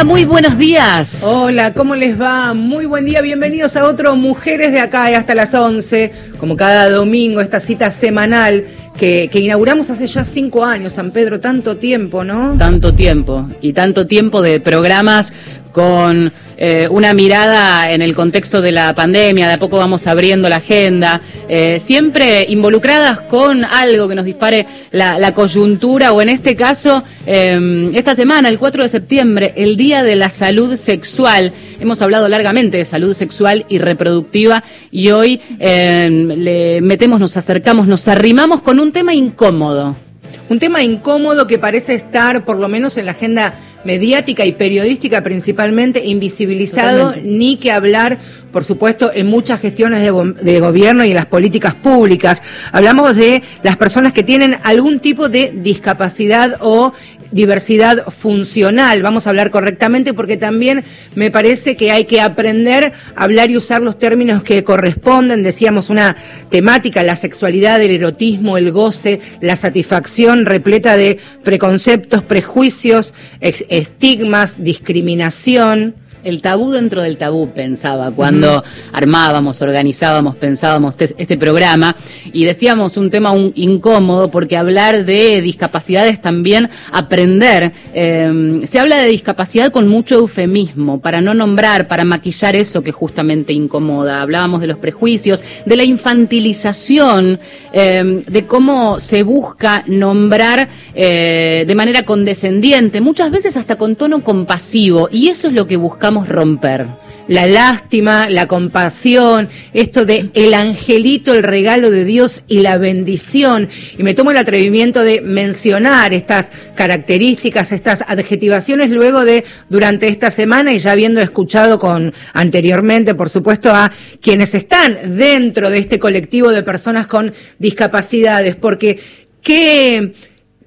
Malena, muy buenos días. Hola, ¿cómo les va? Muy buen día, bienvenidos a otro Mujeres de Acá y hasta las 11, como cada domingo, esta cita semanal que, que, inauguramos hace ya cinco años, San Pedro, tanto tiempo, ¿no? Tanto tiempo, y tanto tiempo de programas con eh, una mirada en el contexto de la pandemia, de a poco vamos abriendo la agenda, eh, siempre involucradas con algo que nos dispare la, coyuntura o en este caso, eh, esta semana, el 4 de septiembre, el Día de la Salud Sexual. Hemos hablado largamente de salud sexual y reproductiva y hoy le metemos, nos acercamos, nos arrimamos con un tema incómodo. Un tema incómodo que parece estar, por lo menos en la agenda mediática y periodística principalmente, invisibilizado, ni que hablar, por supuesto, en muchas gestiones de, gobierno y en las políticas públicas. Hablamos de las personas que tienen algún tipo de discapacidad o diversidad funcional, vamos a hablar correctamente, porque también me parece que hay que aprender a hablar y usar los términos que corresponden, decíamos una temática, la sexualidad, el erotismo, el goce, la satisfacción repleta de preconceptos, prejuicios, estigmas, discriminación. El tabú dentro del tabú, pensaba, cuando armábamos, organizábamos, pensábamos este programa y decíamos un tema incómodo porque hablar de discapacidades también aprender. Em, se habla de discapacidad con mucho eufemismo, para no nombrar, para maquillar eso que justamente incomoda. Hablábamos de los prejuicios, de la infantilización, em, de cómo se busca nombrar eh, de manera condescendiente, muchas veces hasta con tono compasivo, y eso es lo que buscamos romper. La lástima, la compasión, esto de el angelito, el regalo de Dios y la bendición. Y me tomo el atrevimiento de mencionar estas características, estas adjetivaciones luego de durante esta semana y ya habiendo escuchado con anteriormente, por supuesto, a quienes están dentro de este colectivo de personas con discapacidades, porque qué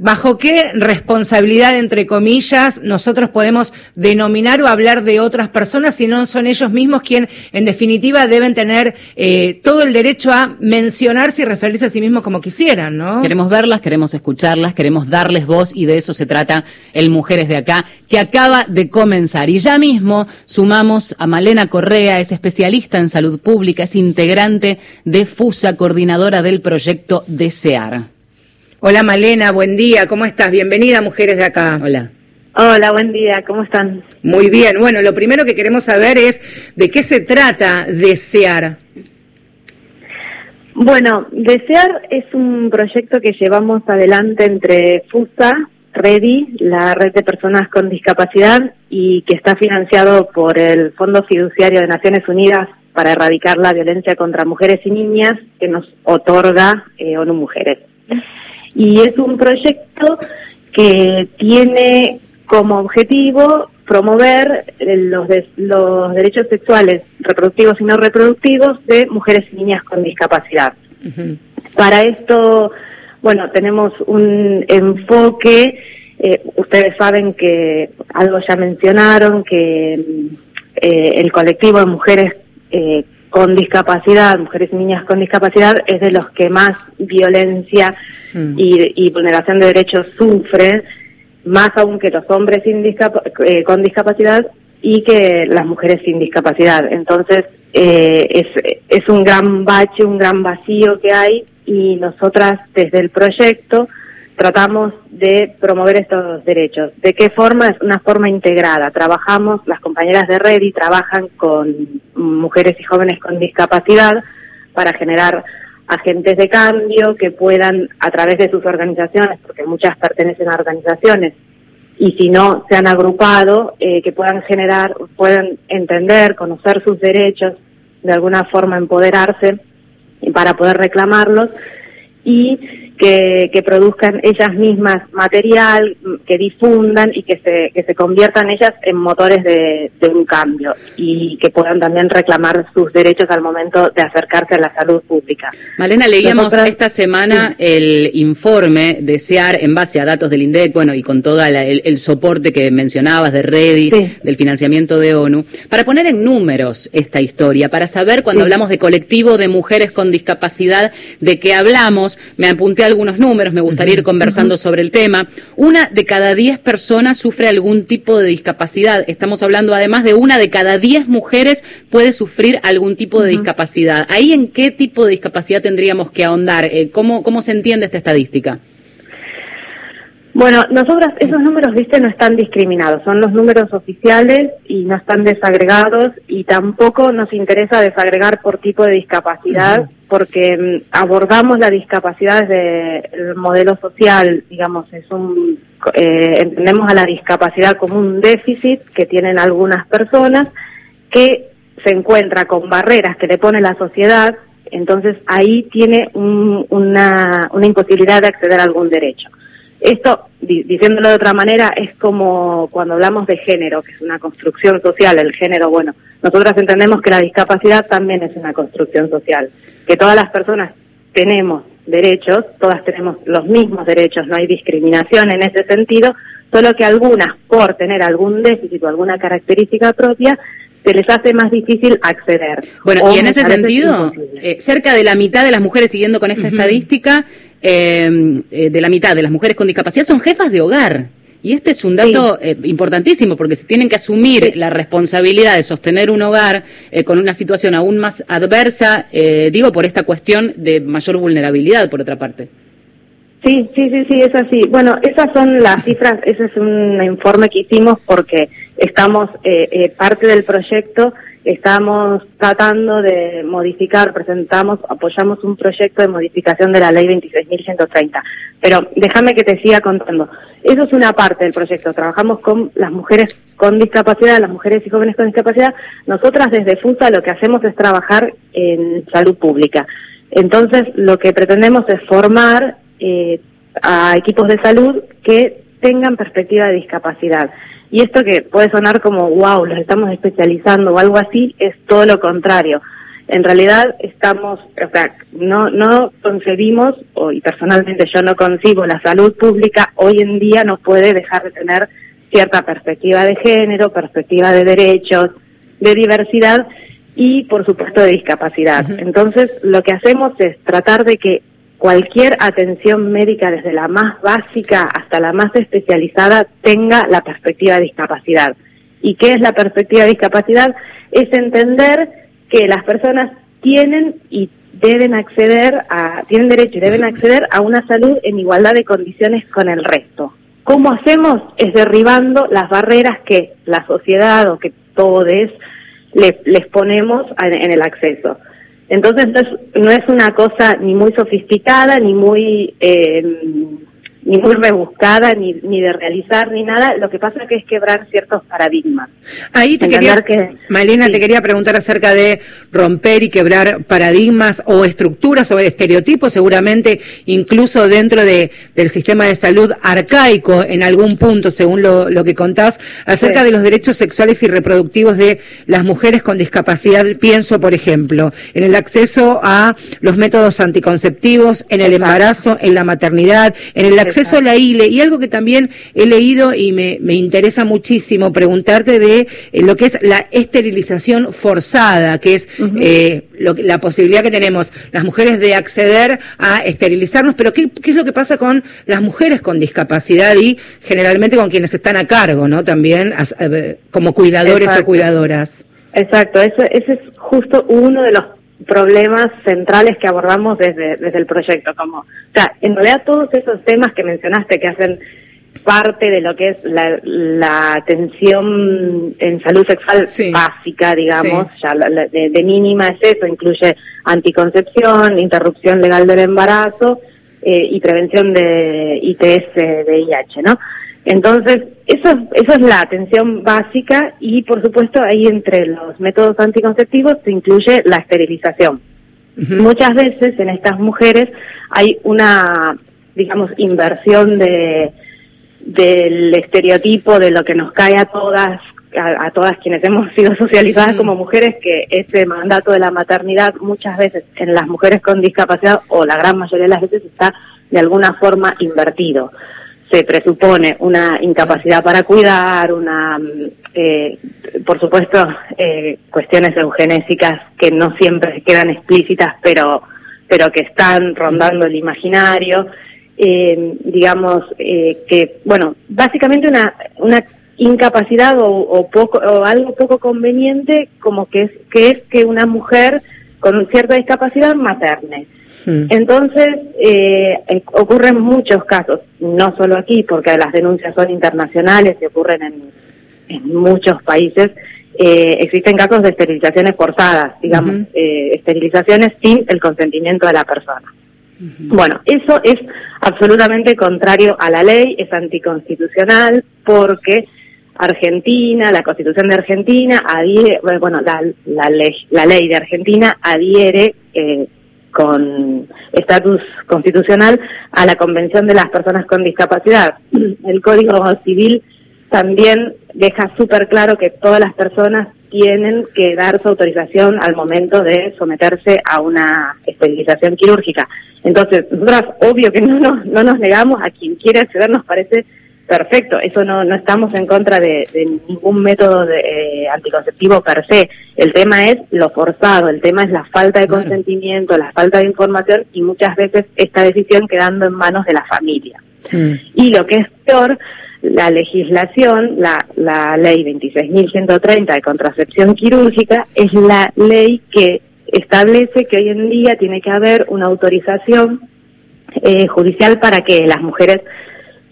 ¿Bajo qué responsabilidad, entre comillas, nosotros podemos denominar o hablar de otras personas si no son ellos mismos quienes, en definitiva, deben tener eh, todo el derecho a mencionarse y referirse a sí mismos como quisieran, ¿no? Queremos verlas, queremos escucharlas, queremos darles voz y de eso se trata el Mujeres de Acá, que acaba de comenzar. Y ya mismo sumamos a Malena Correa, es especialista en salud pública, es integrante de FUSA, coordinadora del proyecto Desear. Hola Malena, buen día, ¿cómo estás? Bienvenida Mujeres de Acá. Hola. Hola, buen día, ¿cómo están? Muy bien, bueno, lo primero que queremos saber es de qué se trata Desear. Bueno, Desear es un proyecto que llevamos adelante entre FUSA, REDI, la red de personas con discapacidad, y que está financiado por el Fondo Fiduciario de Naciones Unidas para erradicar la violencia contra mujeres y niñas que nos otorga eh, ONU Mujeres y es un proyecto que tiene como objetivo promover los, los derechos sexuales, reproductivos y no reproductivos de mujeres y niñas con discapacidad. Para esto, bueno, tenemos un enfoque, eh, ustedes saben que algo ya mencionaron, que eh, el colectivo de mujeres eh, con discapacidad, mujeres y niñas con discapacidad, es de los que más violencia mm. y, vulneración de derechos sufren, más aún que los hombres sin eh, con discapacidad y que las mujeres sin discapacidad. Entonces, eh, es, es un gran bache, un gran vacío que hay y nosotras desde el proyecto tratamos de promover estos derechos. ¿De qué forma? Es una forma integrada. Trabajamos, las compañeras de Redi trabajan con mujeres y jóvenes con discapacidad para generar agentes de cambio que puedan, a través de sus organizaciones, porque muchas pertenecen a organizaciones, y si no se han agrupado, eh, que puedan generar, puedan entender, conocer sus derechos, de alguna forma empoderarse para poder reclamarlos y que, produzcan ellas mismas material, que difundan y que se, que se conviertan ellas en motores de, un cambio y que puedan también reclamar sus derechos al momento de acercarse a la salud pública. Malena, leíamos esta semana el informe de SEAR en base a datos del INDEC, bueno, y con todo el, soporte que mencionabas de REDI, del financiamiento de ONU, para poner en números esta historia, para saber cuando hablamos de colectivo de mujeres con discapacidad, de qué hablamos, me apunté algunos números, me gustaría ir conversando sobre el tema. Una de cada diez personas sufre algún tipo de discapacidad. Estamos hablando además de una de cada diez mujeres puede sufrir algún tipo de discapacidad. ¿Ahí en qué tipo de discapacidad tendríamos que ahondar? Eh, ¿cómo, ¿Cómo se entiende esta estadística? Bueno, nosotras, esos números, viste, no están discriminados, son los números oficiales y no están desagregados y tampoco nos interesa desagregar por tipo de discapacidad porque mm, abordamos la discapacidad desde el modelo social, digamos, es un, eh, entendemos a la discapacidad como un déficit que tienen algunas personas que se encuentra con barreras que le pone la sociedad, entonces ahí tiene una, una imposibilidad de acceder a algún derecho. Esto, diciéndolo de otra manera, es como cuando hablamos de género, que es una construcción social, el género, bueno, nosotras entendemos que la discapacidad también es una construcción social, que todas las personas tenemos derechos, todas tenemos los mismos derechos, no hay discriminación en ese sentido, solo que algunas, por tener algún déficit o alguna característica propia, se les hace más difícil acceder. Bueno, y en ese sentido, eh, cerca de la mitad de las mujeres, siguiendo con esta estadística, eh, de la mitad de las mujeres con discapacidad son jefas de hogar. Y este es un dato eh, importantísimo porque se tienen que asumir la responsabilidad de sostener un hogar eh, con una situación aún más adversa, digo, por esta cuestión de mayor vulnerabilidad, por otra parte. Sí, sí, sí, sí, es así. Bueno, esas son las cifras, ese es un informe que hicimos porque estamos, parte del proyecto estamos tratando de modificar, presentamos, apoyamos un proyecto de modificación de la ley 26.130. Pero déjame que te siga contando. Eso es una parte del proyecto. Trabajamos con las mujeres con discapacidad, las mujeres y jóvenes con discapacidad. Nosotras desde FUSA lo que hacemos es trabajar en salud pública. Entonces, lo que pretendemos es formar eh, a equipos de salud que tengan perspectiva de discapacidad. Y esto que puede sonar como, wow, los estamos especializando o algo así, es todo lo contrario. En realidad estamos, o sea, no, no concebimos, y personalmente yo no concibo, la salud pública hoy en día no puede dejar de tener cierta perspectiva de género, perspectiva de derechos, de diversidad y por supuesto de discapacidad. Entonces lo que hacemos es tratar de que cualquier atención médica, desde la más básica hasta la más especializada, tenga la perspectiva de discapacidad. ¿Y qué es la perspectiva de discapacidad? Es entender que las personas tienen y deben acceder a, tienen derecho y deben acceder a una salud en igualdad de condiciones con el resto. ¿Cómo hacemos? Es derribando las barreras que la sociedad o que todos les ponemos en el acceso. Entonces no es, una cosa ni muy sofisticada, ni muy eh, ni muy rebuscada, ni, ni de realizar, ni nada. Lo que pasa que es quebrar ciertos paradigmas. Ahí te quería, que, Malena, te quería preguntar acerca de romper y quebrar paradigmas o estructuras o estereotipos, seguramente incluso dentro de, del sistema de salud arcaico en algún punto, según lo, lo que contás, acerca de los derechos sexuales y reproductivos de las mujeres con discapacidad. Pienso, por ejemplo, en el acceso a los métodos anticonceptivos, en el embarazo, en la maternidad, en el acceso acceso a la ILE y algo que también he leído y me, me interesa muchísimo preguntarte de eh, lo que es la esterilización forzada, que es eh, la posibilidad que tenemos las mujeres de acceder a esterilizarnos, pero ¿qué, ¿qué, es lo que pasa con las mujeres con discapacidad y generalmente con quienes están a cargo, ¿no? También como cuidadores o cuidadoras. Exacto, eso, ese es justo uno de los problemas centrales que abordamos desde, desde el proyecto. Como, o sea, en realidad todos esos temas que mencionaste que hacen parte de lo que es la, la atención en salud sexual básica, digamos, ya de, mínima es eso, incluye anticoncepción, interrupción legal del embarazo eh, y prevención de ITS, de VIH, ¿no? Entonces, eso, eso es la atención básica y, por supuesto, ahí entre los métodos anticonceptivos se incluye la esterilización. Muchas veces en estas mujeres hay una, digamos, inversión de del estereotipo de lo que nos cae a todas a, todas quienes hemos sido socializadas como mujeres que ese mandato de la maternidad muchas veces en las mujeres con discapacidad o la gran mayoría de las veces está de alguna forma invertido se presupone una incapacidad para cuidar, una, mm, eh, por supuesto, eh, cuestiones eugenésicas que no siempre quedan explícitas, pero pero que están rondando el imaginario. Eh, digamos eh, que, bueno, básicamente una, una incapacidad o, poco, o algo poco conveniente como que es, que es que una mujer con cierta discapacidad materne. Hmm. Entonces, eh, ocurren muchos casos, no solo aquí, porque las denuncias son internacionales y ocurren en, en muchos países, eh, existen casos de esterilizaciones forzadas, digamos, eh, esterilizaciones sin el consentimiento de la persona. Bueno, eso es absolutamente contrario a la ley, es anticonstitucional porque Argentina, la Constitución de Argentina adhiere, bueno, la, la, ley, la ley de Argentina adhiere eh, con estatus constitucional a la Convención de las Personas con Discapacidad. El Código Civil también deja súper claro que todas las personas tienen que dar su autorización al momento de someterse a una esterilización quirúrgica. Entonces, nosotras, obvio que no nos, no nos negamos a quien quiere acceder, nos parece perfecto, eso no, no estamos en contra de, ningún método de, eh, anticonceptivo per se. El tema es lo forzado, el tema es la falta de consentimiento, la falta de información y muchas veces esta decisión quedando en manos de la familia. Mm. Y lo que es peor, la legislación, la, la ley 26.130 de contracepción quirúrgica, es la ley que establece que hoy en día tiene que haber una autorización eh, judicial para que las mujeres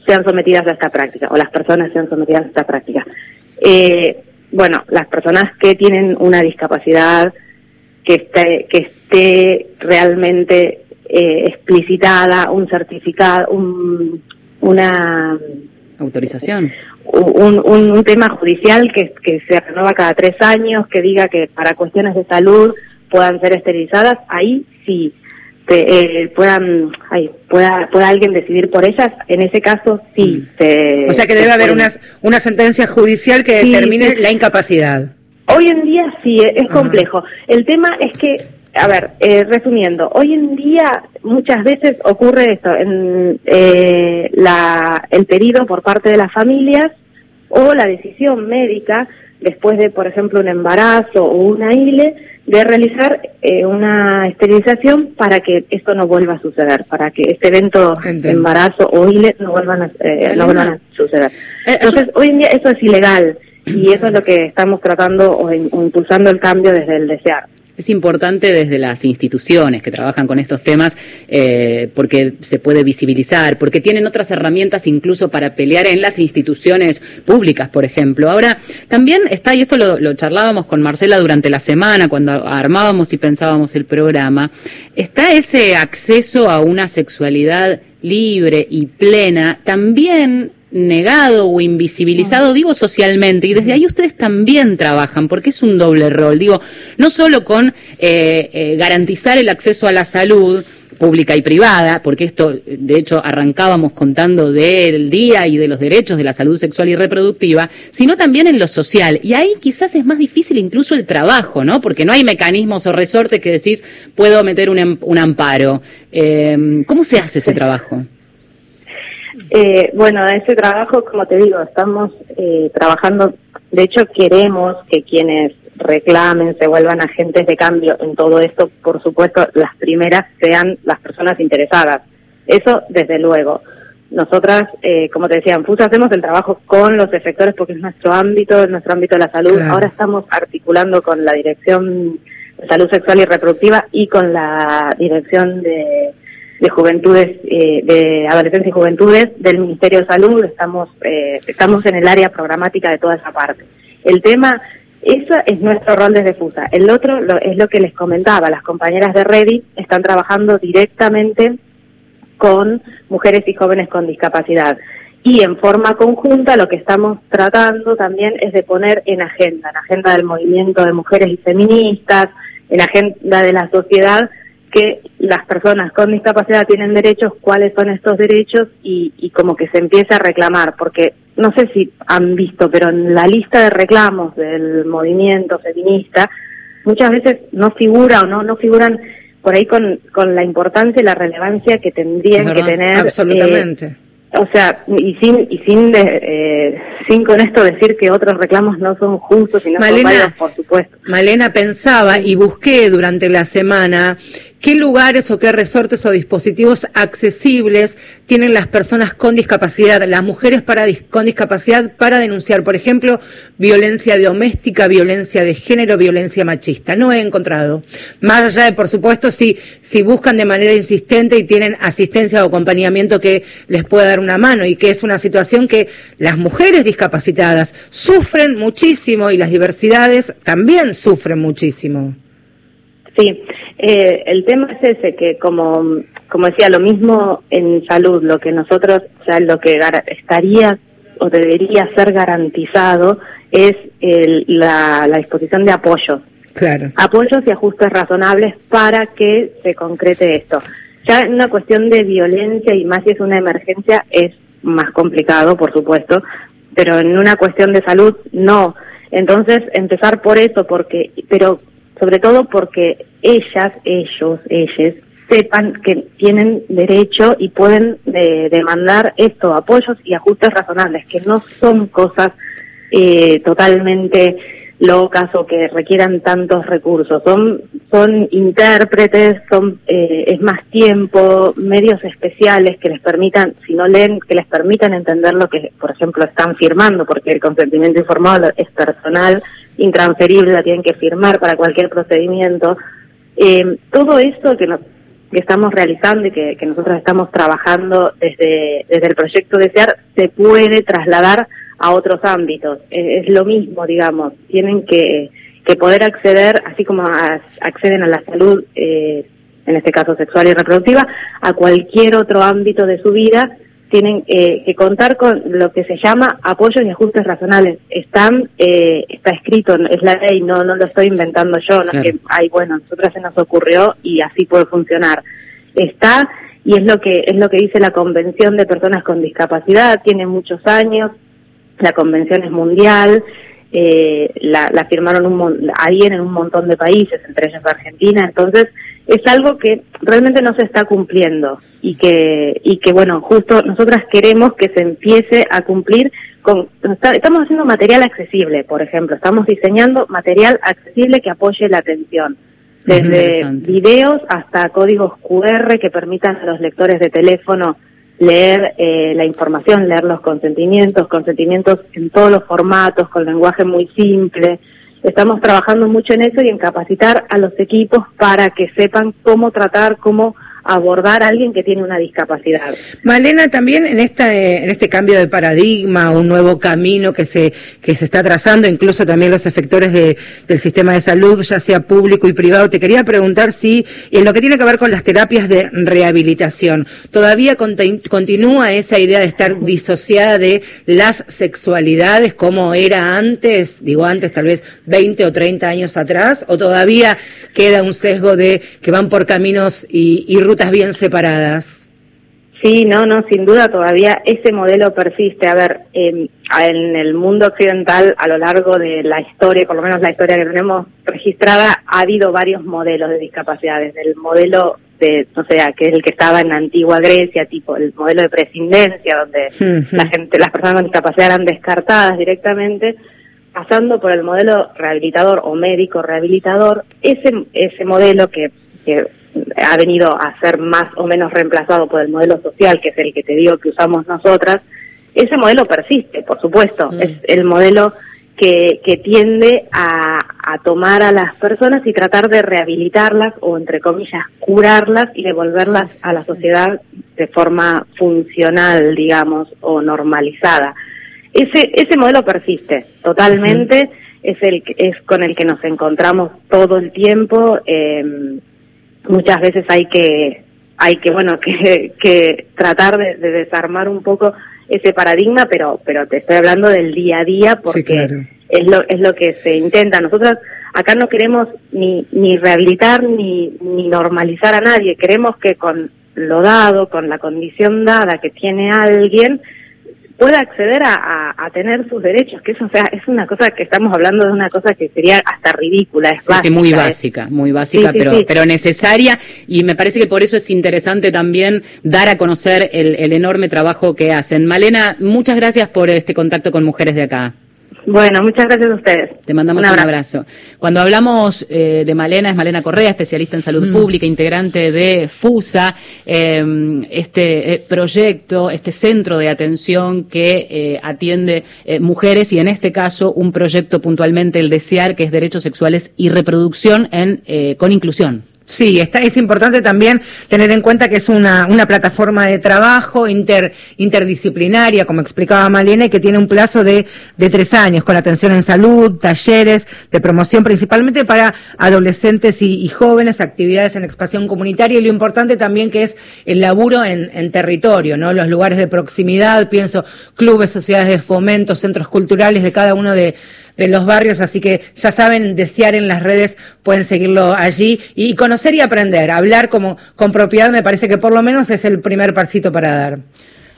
sean sometidas a esta práctica o las personas sean sometidas a esta práctica. Eh, bueno, las personas que tienen una discapacidad que esté, que esté realmente eh, explicitada, un certificado, un, una autorización. Un, un, tema judicial que, que se renueva cada tres años, que diga que para cuestiones de salud puedan ser esterilizadas, ahí sí eh, puedan pueda pueda alguien decidir por ellas en ese caso sí mm. o sea que debe haber una, una sentencia judicial que determine la incapacidad. Hoy en día sí es complejo. El tema es que a ver eh, resumiendo hoy en día muchas veces ocurre esto en eh, la el pedido por parte de las familias o la decisión médica después de por ejemplo un embarazo o una ILE de realizar eh, una esterilización para que esto no vuelva a suceder, para que este evento de embarazo o ILE no vuelvan a, eh, no vuelvan a suceder. Eh, Entonces, hoy en día eso es ilegal y eso es lo que estamos tratando o impulsando el cambio desde el desear es importante desde las instituciones que trabajan con estos temas eh, porque se puede visibilizar, porque tienen otras herramientas incluso para pelear en las instituciones públicas, por ejemplo. Ahora, también está, y esto lo, charlábamos con Marcela durante la semana cuando armábamos y pensábamos el programa, está ese acceso a una sexualidad libre y plena también negado o invisibilizado, digo socialmente, y desde ahí ustedes también trabajan, porque es un doble rol, digo, no solo con eh, eh, garantizar el acceso a la salud, pública y privada, porque esto, de hecho, arrancábamos contando del día y de los derechos de la salud sexual y reproductiva, sino también en lo social. Y ahí quizás es más difícil incluso el trabajo, ¿no? Porque no hay mecanismos o resortes que decís, puedo meter un, em, amparo. Eh, ¿Cómo se hace ese trabajo? Eh, bueno, ese trabajo, como te digo, estamos eh, trabajando, de hecho queremos que quienes reclamen, se vuelvan agentes de cambio en todo esto, por supuesto, las primeras sean las personas interesadas. Eso, desde luego. Nosotras, eh, como te decía, en FUSA hacemos el trabajo con los efectores porque es nuestro ámbito, nuestro ámbito de la salud. Ahora estamos articulando con la Dirección de Salud Sexual y Reproductiva y con la Dirección de de juventudes, eh, de adolescencia y juventudes del Ministerio de Salud, estamos, eh, estamos en el área programática de toda esa parte. El tema, eso es nuestro rol desde FUSA. El otro es lo que les comentaba, las compañeras de Ready están trabajando directamente con mujeres y jóvenes con discapacidad. Y en forma conjunta lo que estamos tratando también es de poner en agenda, en agenda del movimiento de mujeres y feministas, en agenda de la sociedad, que las personas con discapacidad tienen derechos, cuáles son estos derechos y, y, como que se empieza a reclamar, porque no sé si han visto, pero en la lista de reclamos del movimiento feminista muchas veces no figura o no no figuran por ahí con, con la importancia y la relevancia que tendrían que tener. Absolutamente. O sea, y sin y sin eh, sin con esto decir que otros reclamos no son justos y no son válidos, por supuesto. Malena pensaba y busqué durante la semana ¿qué lugares o qué resortes o dispositivos accesibles tienen las personas con discapacidad, las mujeres para, con discapacidad para denunciar, por ejemplo, violencia doméstica, violencia de género, violencia machista? No he encontrado. Más allá de, por supuesto, si, si buscan de manera insistente y tienen asistencia o acompañamiento que les pueda dar una mano y que es una situación que las mujeres discapacitadas sufren muchísimo y las diversidades también sufren muchísimo. Sí, eh, el tema es ese, que como, como decía, lo mismo en salud, lo que nosotros, ya lo que estaría o debería ser garantizado es la, la disposición de apoyos. Claro. Apoyos y ajustes razonables para que se concrete esto. Ya en una cuestión de violencia y más si es una emergencia es más complicado, por supuesto, pero en una cuestión de salud no. Entonces, empezar por eso, porque, pero sobre todo porque ellas, ellos, ellas, sepan que tienen derecho y pueden eh, demandar esto, apoyos y ajustes razonables, que no son cosas eh, totalmente locas o que requieran tantos recursos. Son, son intérpretes, son, eh, es más tiempo, medios especiales que les permitan, si no leen, que les permitan entender lo que, por ejemplo, están firmando, porque el consentimiento informado es personal, intransferible, la tienen que firmar para cualquier procedimiento. Eh, todo esto que, que estamos realizando y que, que nosotros estamos trabajando desde, desde el proyecto Desear se puede trasladar a otros ámbitos. Es, lo mismo, digamos, tienen que, que poder acceder, así como acceden a la salud, eh, en este caso sexual y reproductiva, a cualquier otro ámbito de su vida, tienen eh, que contar con lo que se llama apoyos y ajustes razonables. Están, eh, está escrito, es la ley, no, no lo estoy inventando yo, no es que, ay, bueno, nosotros se nos ocurrió y así puede funcionar. Está y es lo que es lo que dice la Convención de Personas con Discapacidad, tiene muchos años, la convención es mundial, eh, la, firmaron un, ahí en un montón de países, entre ellos Argentina, entonces es algo que realmente no se está cumpliendo y que, y que bueno, justo nosotras queremos que se empiece a cumplir con, estamos haciendo material accesible, por ejemplo, estamos diseñando material accesible que apoye la atención desde videos hasta códigos QR que permitan a los lectores de teléfono leer eh, la información, leer los consentimientos, consentimientos en todos los formatos, con lenguaje muy simple. Estamos trabajando mucho en eso y en capacitar a los equipos para que sepan cómo tratar, cómo abordar a alguien que tiene una discapacidad. Malena, también en esta en este cambio de paradigma, un nuevo camino que se que se está trazando, incluso también los efectores de, del sistema de salud, ya sea público y privado, te quería preguntar si en lo que tiene que ver con las terapias de rehabilitación, todavía continúa esa idea de estar disociada de las sexualidades como era antes, digo antes tal vez 20 o 30 años atrás, o todavía queda un sesgo de que van por caminos y, y rutas bien separadas. Sí, no, no, sin duda todavía ese modelo persiste. A ver, em, en el mundo occidental, a lo largo de la historia, por lo menos la historia que tenemos registrada, ha habido varios modelos de discapacidades. El modelo de, no sé, que es el que estaba en la antigua Grecia, tipo el modelo de prescindencia, donde la gente, las personas con discapacidad eran descartadas directamente, pasando por el modelo rehabilitador o médico rehabilitador, ese, ese modelo que, que ha venido a ser más o menos reemplazado por el modelo social, que es el que te digo que usamos nosotras, ese modelo persiste, por supuesto. Mm. Es el modelo que, que tiende a, a, tomar a las personas y tratar de rehabilitarlas o, entre comillas, curarlas y devolverlas a la sociedad de forma funcional, digamos, o normalizada. Ese, ese modelo persiste totalmente. Es, el, es con el que nos encontramos todo el tiempo. Eh, muchas veces hay que, hay que bueno, que, que tratar de, desarmar un poco ese paradigma, pero, pero te estoy hablando del día a día porque es, lo, es lo que se intenta. Nosotros acá no queremos ni, ni rehabilitar ni, ni normalizar a nadie, queremos que con lo dado, con la condición dada que tiene alguien, pueda acceder a, a, tener sus derechos, que eso o sea, es una cosa que estamos hablando de una cosa que sería hasta ridícula, es sí, muy básica, muy básica, pero, pero necesaria, y me parece que por eso es interesante también dar a conocer el, el enorme trabajo que hacen. Malena, muchas gracias por este contacto con mujeres de acá. Bueno, muchas gracias a ustedes. Te mandamos un abrazo. Cuando hablamos eh, de Malena, es Malena Correa, especialista en salud mm. pública, integrante de FUSA, em, este eh, proyecto, este centro de atención que eh, atiende mujeres y en este caso un proyecto puntualmente, el DESEAR, que es Derechos Sexuales y Reproducción en, con inclusión. Sí, está, es importante también tener en cuenta que es una, una plataforma de trabajo inter, interdisciplinaria, como explicaba Malena, y que tiene un plazo de, de tres años, con atención en salud, talleres de promoción principalmente para adolescentes y, jóvenes, actividades en expansión comunitaria, y lo importante también que es el laburo en, en territorio, ¿no? Los lugares de proximidad, pienso, clubes, sociedades de fomento, centros culturales de cada uno de, de los barrios, así que ya saben, desear en las redes, pueden seguirlo allí y conocer y aprender, hablar como con propiedad me parece que por lo menos es el primer pasito para dar.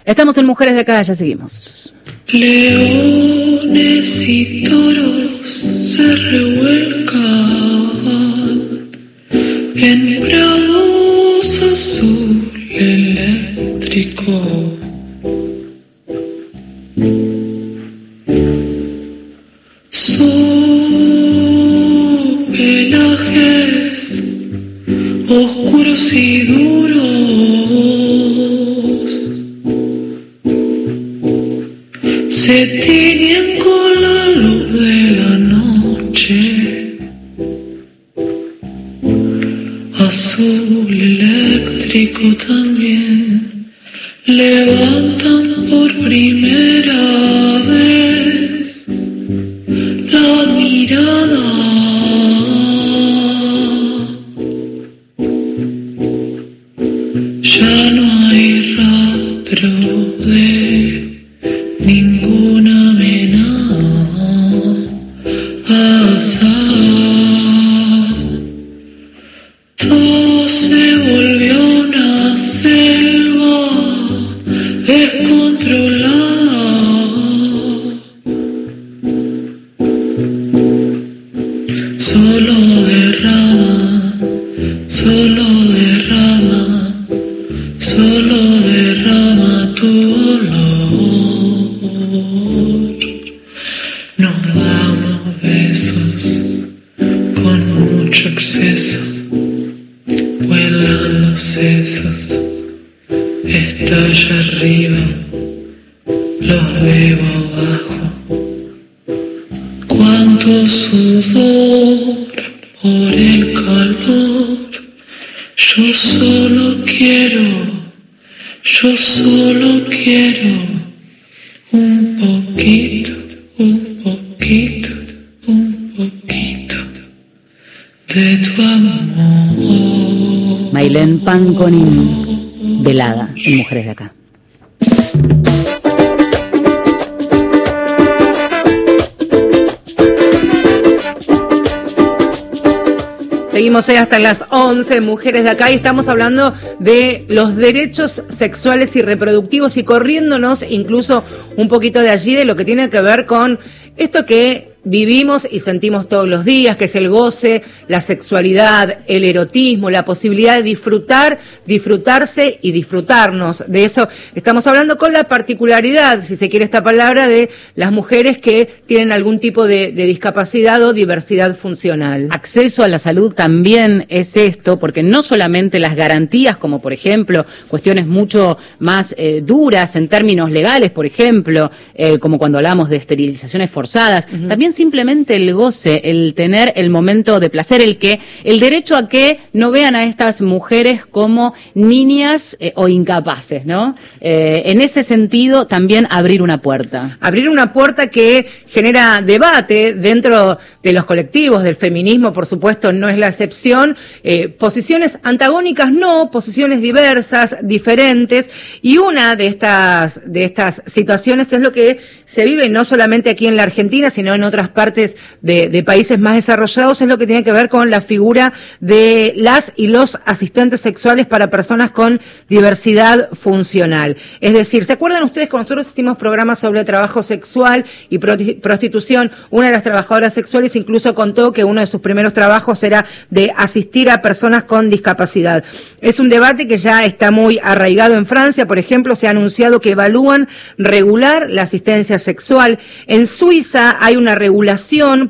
Estamos en Mujeres de Acá, ya seguimos. Leones y toros se revuelcan en prados azul eléctrico. Quiero, yo solo quiero un poquito, un poquito, un poquito de tu amor. Mailén Panconin, velada en Mujeres de Acá. Seguimos hasta las 11, mujeres de acá, y estamos hablando de los derechos sexuales y reproductivos y corriéndonos incluso un poquito de allí de lo que tiene que ver con esto que vivimos y sentimos todos los días, que es el goce, la sexualidad, el erotismo, la posibilidad de disfrutar, disfrutarse y disfrutarnos. De eso estamos hablando con la particularidad, si se quiere esta palabra, de las mujeres que tienen algún tipo de, de discapacidad o diversidad funcional. Acceso a la salud también es esto, porque no solamente las garantías, como por ejemplo cuestiones mucho más eh, duras en términos legales, por ejemplo, eh, como cuando hablamos de esterilizaciones forzadas, uh -huh. también simplemente el goce, el tener el momento de placer, el que, el derecho a que no vean a estas mujeres como niñas eh, o incapaces, ¿no? Eh, en ese sentido, también abrir una puerta. Abrir una puerta que genera debate dentro de los colectivos del feminismo, por supuesto, no es la excepción. Eh, posiciones antagónicas no, posiciones diversas, diferentes, y una de estas, de estas situaciones es lo que se vive no solamente aquí en la Argentina, sino en otras otras partes de, de países más desarrollados, es lo que tiene que ver con la figura de las y los asistentes sexuales para personas con diversidad funcional. Es decir, ¿se acuerdan ustedes que nosotros hicimos programas sobre trabajo sexual y prostitución? Una de las trabajadoras sexuales incluso contó que uno de sus primeros trabajos era de asistir a personas con discapacidad. Es un debate que ya está muy arraigado en Francia, por ejemplo, se ha anunciado que evalúan regular la asistencia sexual. En Suiza hay una regulación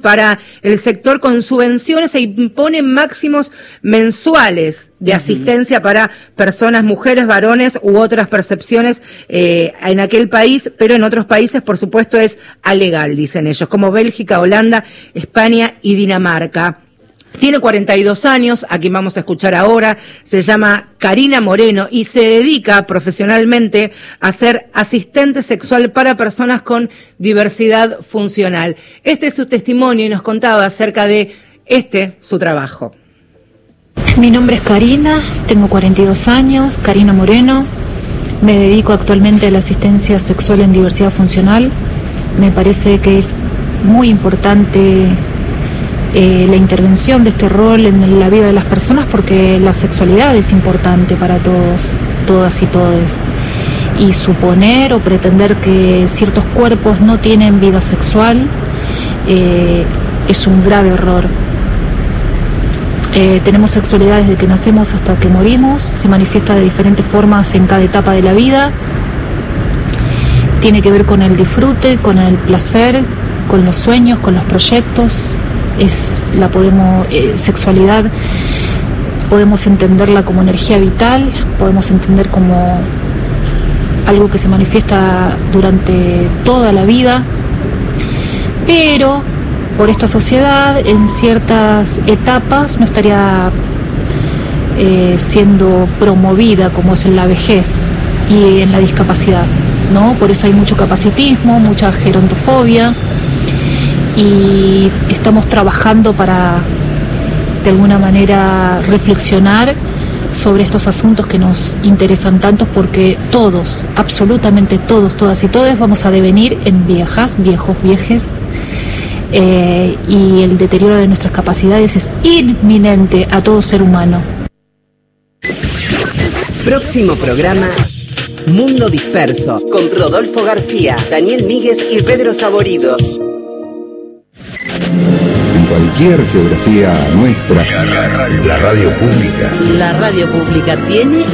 para el sector con subvenciones e imponen máximos mensuales de asistencia para personas, mujeres, varones u otras percepciones eh, en aquel país, pero en otros países, por supuesto, es alegal, dicen ellos, como Bélgica, Holanda, España y Dinamarca. Tiene 42 años, a quien vamos a escuchar ahora, se llama Karina Moreno y se dedica profesionalmente a ser asistente sexual para personas con diversidad funcional. Este es su testimonio y nos contaba acerca de este, su trabajo. Mi nombre es Karina, tengo 42 años, Karina Moreno. Me dedico actualmente a la asistencia sexual en diversidad funcional. Me parece que es muy importante eh, la intervención de este rol en la vida de las personas porque la sexualidad es importante para todos, todas y todes. Y suponer o pretender que ciertos cuerpos no tienen vida sexual eh, es un grave error. Eh, tenemos sexualidad desde que nacemos hasta que morimos, se manifiesta de diferentes formas en cada etapa de la vida. Tiene que ver con el disfrute, con el placer, con los sueños, con los proyectos, es la podemos eh, sexualidad podemos entenderla como energía vital, podemos entender como algo que se manifiesta durante toda la vida, pero por esta sociedad en ciertas etapas no estaría eh, siendo promovida como es en la vejez y en la discapacidad, ¿no? Por eso hay mucho capacitismo, mucha gerontofobia y estamos trabajando para de alguna manera reflexionar sobre estos asuntos que nos interesan tanto porque todos, absolutamente todos, todas y todas vamos a devenir en viejas, viejos, viejes eh, y el deterioro de nuestras capacidades es inminente a todo ser humano. Próximo programa Mundo Disperso con Rodolfo García, Daniel Míguez y Pedro Saborido cualquier geografía nuestra. La radio pública. La radio pública tiene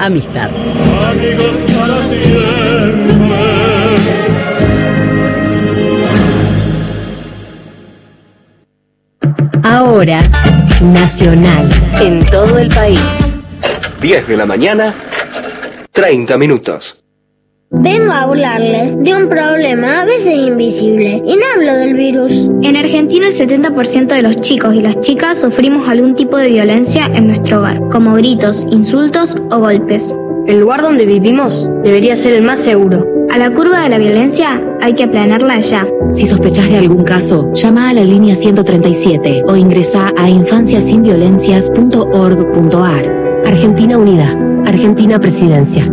amistad. Amigos para Ahora, Nacional, en todo el país. 10 de la mañana, 30 minutos. Vengo a hablarles de un problema a veces invisible y no hablo del virus. En Argentina el 70% de los chicos y las chicas sufrimos algún tipo de violencia en nuestro hogar, como gritos, insultos o golpes. El lugar donde vivimos debería ser el más seguro. A la curva de la violencia hay que aplanarla ya. Si sospechas de algún caso, llama a la línea 137 o ingresa a infanciasinviolencias.org.ar. Argentina Unida. Argentina Presidencia.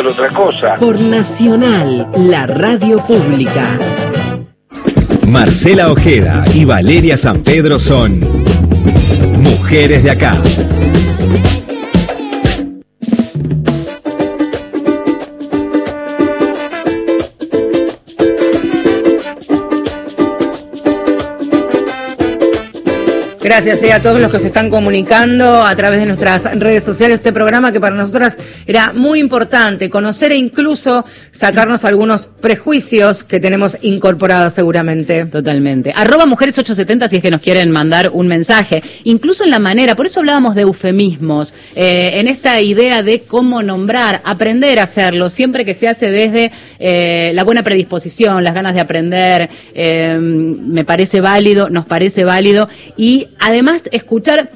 otra cosa. Por Nacional, la radio pública. Marcela Ojeda y Valeria San Pedro son mujeres de acá. Gracias eh, a todos los que se están comunicando a través de nuestras redes sociales. Este programa que para nosotras era muy importante conocer e incluso sacarnos algunos prejuicios que tenemos incorporados seguramente. Totalmente. Arroba mujeres 870 si es que nos quieren mandar un mensaje. Incluso en la manera, por eso hablábamos de eufemismos, eh, en esta idea de cómo nombrar, aprender a hacerlo, siempre que se hace desde eh, la buena predisposición, las ganas de aprender, me parece válido, nos parece válido y además escuchar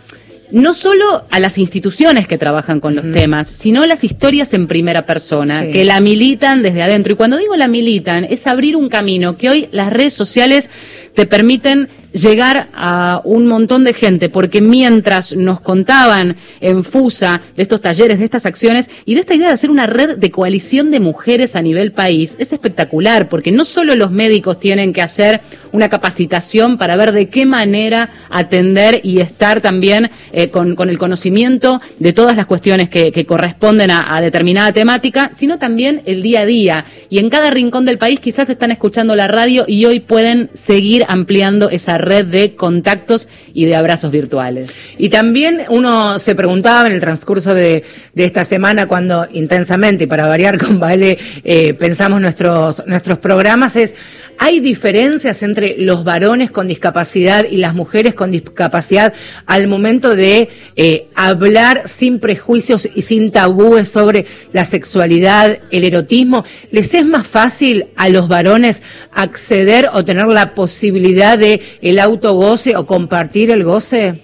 no solo a las instituciones que trabajan con los temas, sino las historias en primera persona, Sí. que la militan desde adentro. Y cuando digo la militan, es abrir un camino que hoy las redes sociales te permiten llegar a un montón de gente, porque mientras nos contaban en FUSA de estos talleres, de estas acciones y de esta idea de hacer una red de coalición de mujeres a nivel país, es espectacular, porque no solo los médicos tienen que hacer una capacitación para ver de qué manera atender y estar también eh, con, con el conocimiento de todas las cuestiones que, corresponden a, a determinada temática, sino también el día a día. Y en cada rincón del país quizás están escuchando la radio y hoy pueden seguir ampliando esa de contactos y de abrazos virtuales. Y también uno se preguntaba en el transcurso de, de esta semana, cuando intensamente, y para variar con Vale, eh, pensamos nuestros, nuestros programas, es, ¿hay diferencias entre los varones con discapacidad y las mujeres con discapacidad al momento de eh, hablar sin prejuicios y sin tabúes sobre la sexualidad, el erotismo? ¿Les es más fácil a los varones acceder o tener la posibilidad de el autogoce o compartir el goce?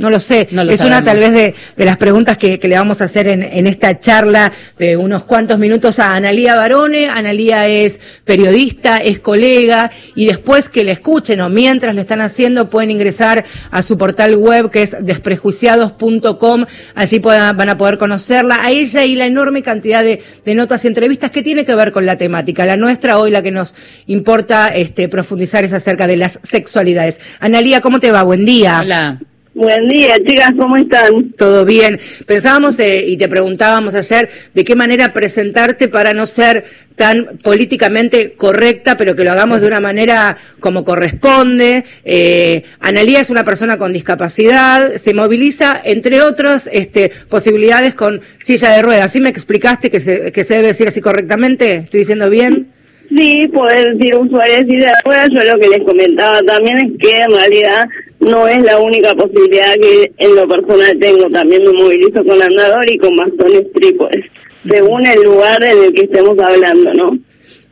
No lo sé. No lo es una tal vez de, de las preguntas que, que le vamos a hacer en, en esta charla de unos cuantos minutos a Analía Barone. Analía es periodista, es colega y después que le escuchen o mientras lo están haciendo pueden ingresar a su portal web que es desprejuiciados.com. Allí pueda- van a poder conocerla a ella y la enorme cantidad de, de notas y entrevistas que tiene que ver con la temática. La nuestra hoy, la que nos importa este, profundizar es acerca de las sexualidades. Analía, ¿cómo te va? Buen día. Hola. Buen día, chicas, ¿cómo están? Todo bien. Pensábamos eh, y te preguntábamos ayer de qué manera presentarte para no ser tan políticamente correcta, pero que lo hagamos de una manera como corresponde. Eh, Analía es una persona con discapacidad, se moviliza, entre otras este, posibilidades, con silla de ruedas. ¿Sí me explicaste que se, que se debe decir así correctamente? ¿Estoy diciendo bien? Sí, poder decir usuario de silla de ruedas, yo lo que les comentaba también es que en realidad no es la única posibilidad que en lo personal tengo, también me movilizo con andador y con bastones trípodes, según el lugar en el que estemos hablando, ¿no?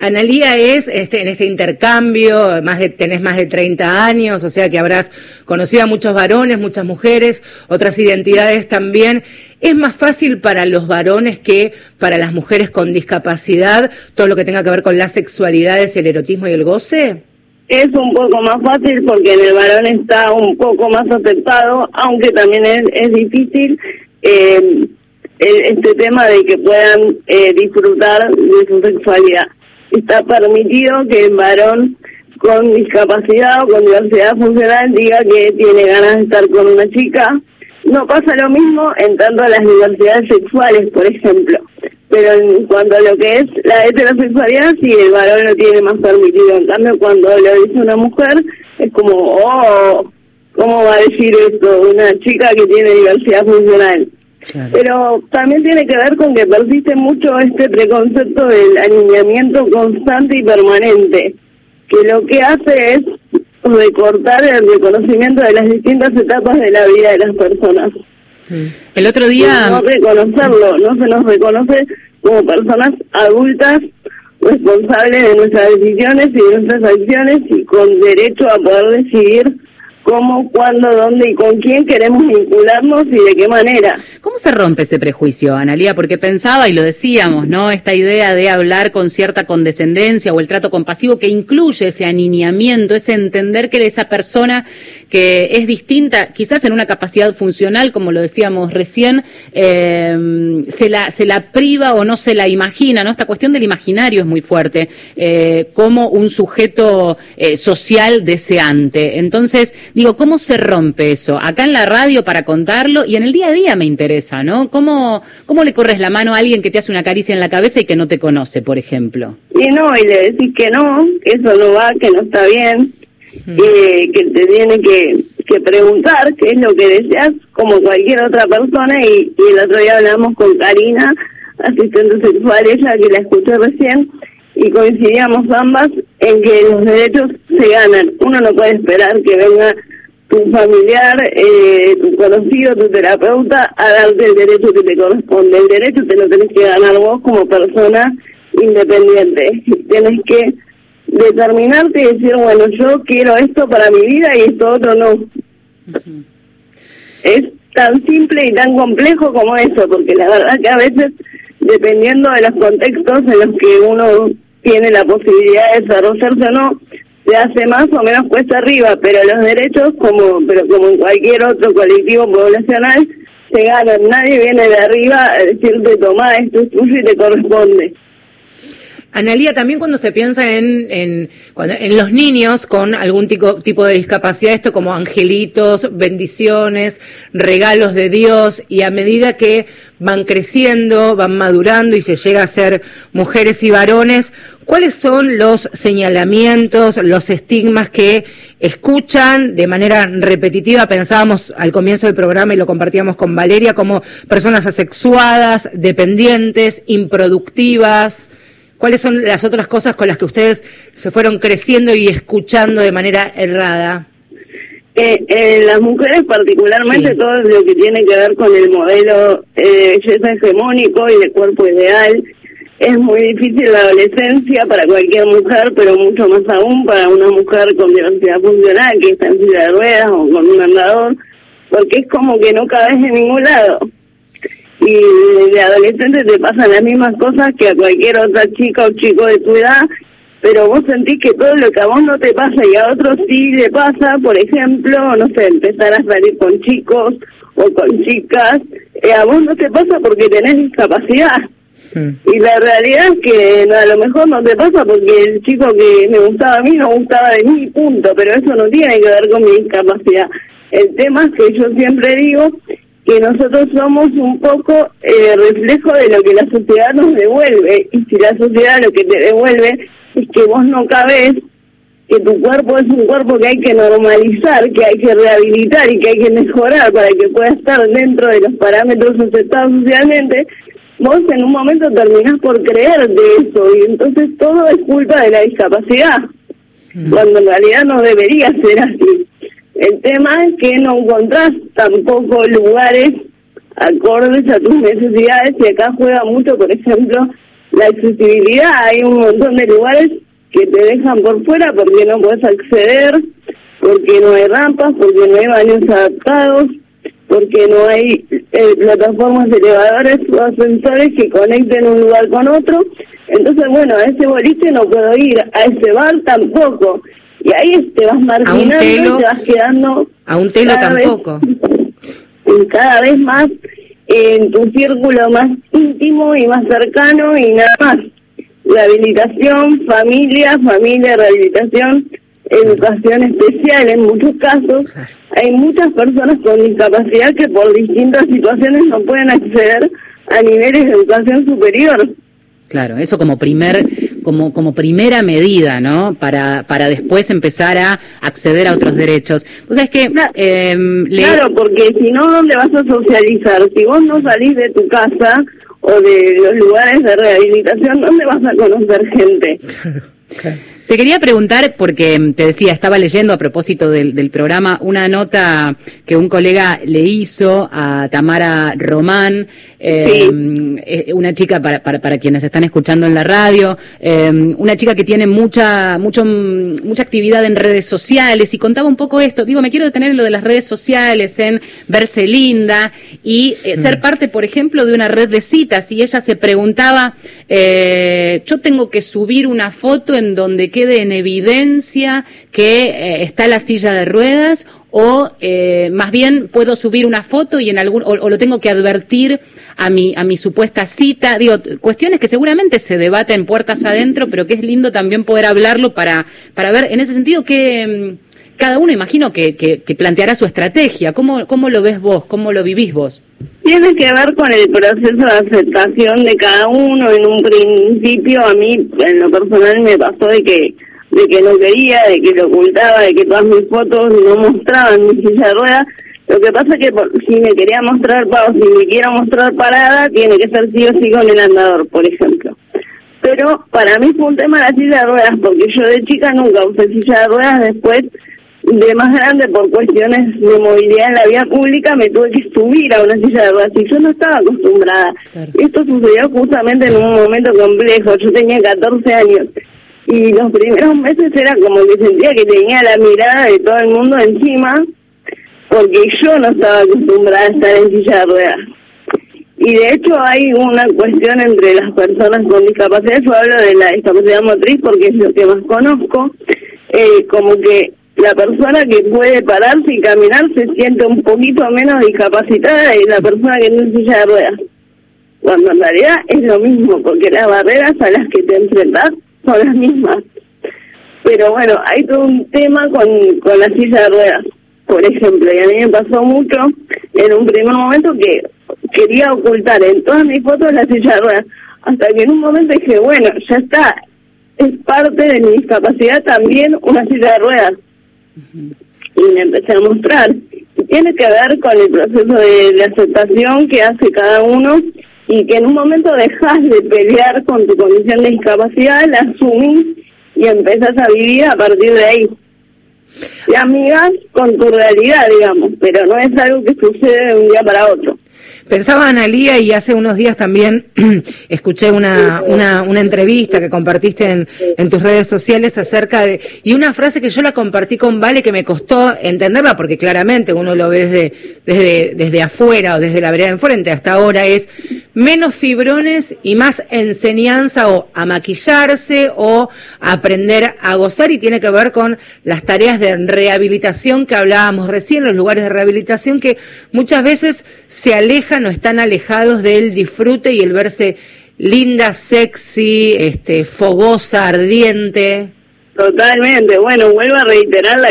Analía es este, en este intercambio, más de, tenés más de 30 años, o sea que habrás conocido a muchos varones, muchas mujeres, otras identidades también. ¿Es más fácil para los varones que para las mujeres con discapacidad todo lo que tenga que ver con las sexualidades, el erotismo y el goce? Es un poco más fácil porque en el varón está un poco más aceptado, aunque también es, es difícil eh, este tema de que puedan eh, disfrutar de su sexualidad. Está permitido que el varón con discapacidad o con diversidad funcional diga que tiene ganas de estar con una chica. No pasa lo mismo en tanto a las diversidades sexuales, por ejemplo. Pero en cuanto a lo que es la heterosexualidad, sí, el varón lo tiene más permitido. En cambio, cuando lo dice una mujer, es como, oh, ¿cómo va a decir esto una chica que tiene diversidad funcional? Pero también tiene que ver con que persiste mucho este preconcepto del alineamiento constante y permanente, que lo que hace es recortar el reconocimiento de las distintas etapas de la vida de las personas. El otro día... No reconocerlo, no se nos reconoce como personas adultas responsables de nuestras decisiones y de nuestras acciones y con derecho a poder decidir cómo, cuándo, dónde y con quién queremos vincularnos y de qué manera. ¿Cómo se rompe ese prejuicio, Analía? Porque pensaba, y lo decíamos, ¿no? Esta idea de hablar con cierta condescendencia o el trato compasivo que incluye ese aniñamiento, ese entender que esa persona que es distinta, quizás en una capacidad funcional, como lo decíamos recién, eh, se, la, se la priva o no se la imagina, ¿no? Esta cuestión del imaginario es muy fuerte, eh, como un sujeto eh, social deseante. Entonces, digo, ¿cómo se rompe eso? Acá en la radio para contarlo y en el día a día me interesa, ¿no? ¿Cómo, cómo le corres la mano a alguien que te hace una caricia en la cabeza y que no te conoce, por ejemplo? Y no, y le decís que no, que eso no va, que no está bien, eh, que te tiene que, que preguntar qué es lo que deseas como cualquier otra persona y, y el otro día hablamos con Karina, asistente sexual, ella que la escuché recién, y coincidíamos ambas en que los derechos se ganan. Uno no puede esperar que venga tu familiar, eh, tu conocido, tu terapeuta a darte el derecho que te corresponde. El derecho te lo tenés que ganar vos como persona independiente. Tienes que determinarte y decir, bueno, yo quiero esto para mi vida y esto otro no. Es tan simple y tan complejo como eso, porque la verdad que a veces, dependiendo de los contextos en los que uno tiene la posibilidad de desarrollarse o no, se hace más o menos cuesta arriba, pero los derechos, como pero como en cualquier otro colectivo poblacional, se ganan. Nadie viene de arriba a decirte, toma, esto es tuyo y te corresponde. Analía, también cuando se piensa en, en, cuando, en los niños con algún tipo, tipo de discapacidad, esto como angelitos, bendiciones, regalos de Dios, y a medida que van creciendo, van madurando y se llega a ser mujeres y varones, ¿cuáles son los señalamientos, los estigmas que escuchan de manera repetitiva? Pensábamos al comienzo del programa y lo compartíamos con Valeria como personas asexuadas, dependientes, improductivas. ¿Cuáles son las otras cosas con las que ustedes se fueron creciendo y escuchando de manera errada? Eh, eh, las mujeres particularmente todo lo que tiene que ver con el modelo eh, belleza hegemónico y de cuerpo ideal. Es muy difícil la adolescencia para cualquier mujer, pero mucho más aún para una mujer con diversidad funcional que está en silla de ruedas o con un andador, porque es como que no cabes en ningún lado y de adolescente te pasan las mismas cosas que a cualquier otra chica o chico de tu edad, pero vos sentís que todo lo que a vos no te pasa y a otros sí le pasa, por ejemplo, no sé, empezar a salir con chicos o con chicas, eh, a vos no te pasa porque tenés discapacidad. Hmm. Y la realidad es que a lo mejor no te pasa porque el chico que me gustaba a mí no gustaba de mí, punto, pero eso no tiene que ver con mi discapacidad. El tema es que yo siempre digo que nosotros somos un poco eh, reflejo de lo que la sociedad nos devuelve. Y si la sociedad lo que te devuelve es que vos no cabes, que tu cuerpo es un cuerpo que hay que normalizar, que hay que rehabilitar y que hay que mejorar para que pueda estar dentro de los parámetros aceptados socialmente, vos en un momento terminás por creer de eso y entonces todo es culpa de la discapacidad, mm. cuando en realidad no debería ser así. El tema es que no encontrás tampoco lugares acordes a tus necesidades y acá juega mucho, por ejemplo, la accesibilidad. Hay un montón de lugares que te dejan por fuera porque no puedes acceder, porque no hay rampas, porque no hay baños adaptados, porque no hay eh, plataformas de elevadores o ascensores que conecten un lugar con otro. Entonces, bueno, a ese boliche no puedo ir, a ese bar tampoco y ahí te vas marginando y te vas quedando a un telo tampoco. cada vez más en tu círculo más íntimo y más cercano y nada más. Rehabilitación familia familia rehabilitación educación especial en muchos casos. Hay muchas personas con discapacidad que por distintas situaciones no pueden acceder a niveles de educación superior Claro, eso como primer, como, como primera medida, ¿no? Para, para después empezar a acceder a otros derechos. Pues es que eh, claro, porque si no, ¿dónde vas a socializar? Si vos no salís de tu casa o de los lugares de rehabilitación, ¿dónde vas a conocer gente? Te quería preguntar, porque te decía, estaba leyendo a propósito del, programa una nota que un colega le hizo a Tamara Román, eh, eh, una chica para, para, quienes están escuchando en la radio, eh, una chica que tiene mucha, mucho, mucha actividad en redes sociales y contaba un poco esto. Digo, me quiero detener en lo de las redes sociales, en verse linda y ser mm. parte, por ejemplo, de una red de citas. Y ella se preguntaba, yo tengo que subir una foto en donde quede en evidencia que eh, está la silla de ruedas o eh, más bien puedo subir una foto y en algún o, lo tengo que advertir a mi a mi supuesta cita. Digo cuestiones que seguramente se debaten puertas adentro pero que es lindo también poder hablarlo para para ver en ese sentido que mm, cada uno imagino que, que, que planteará su estrategia. Cómo cómo lo ves vos cómo lo vivís vos tiene que ver con el proceso de aceptación de cada uno. En un principio, a mí, en lo personal, me pasó de que de que no quería, de que lo ocultaba, de que todas mis fotos no mostraban mi silla de ruedas. Lo que pasa es que por- si me quería mostrar, o si me quiero mostrar parada, tiene que ser sí o sí con el andador, por ejemplo. Pero para mí fue un tema la silla de ruedas, porque yo de chica nunca usé silla de ruedas, después de más grande por cuestiones de movilidad en la vía pública me tuve que subir a una silla de ruedas y yo no estaba acostumbrada. Esto sucedió justamente en un momento complejo, yo tenía 14 años y los primeros meses era como que sentía que tenía la mirada de todo el mundo encima porque yo no estaba acostumbrada a estar en silla de ruedas. Y de hecho hay una cuestión entre las personas con discapacidad, yo hablo de la discapacidad motriz porque es lo que más conozco, eh, como que la persona que puede pararse y caminar se siente un poquito menos discapacitada y la persona que tiene silla de ruedas. Cuando en realidad es lo mismo, porque las barreras a las que te enfrentas son las mismas. Pero bueno, hay todo un tema con, con la silla de ruedas, por ejemplo, y a mí me pasó mucho en un primer momento que quería ocultar en todas mis fotos la silla de ruedas, hasta que en un momento dije, bueno, ya está, es parte de mi discapacidad también una silla de ruedas. Y me empecé a mostrar. Y tiene que ver con el proceso de, de aceptación que hace cada uno y que en un momento dejas de pelear con tu condición de discapacidad, la asumís y empezás a vivir a partir de ahí. Y amigas con tu realidad, digamos, pero no es algo que sucede de un día para otro. Pensaba Analía y hace unos días también escuché una, una, una entrevista que compartiste en, en tus redes sociales acerca de, y una frase que yo la compartí con Vale que me costó entenderla porque claramente uno lo ve desde, desde, desde afuera o desde la vereda de enfrente hasta ahora es menos fibrones y más enseñanza o a maquillarse o aprender a gozar y tiene que ver con las tareas de rehabilitación que hablábamos recién, los lugares de rehabilitación que muchas veces se alejan o están alejados del disfrute y el verse linda, sexy, este, fogosa, ardiente. Totalmente. Bueno, vuelvo a reiterar la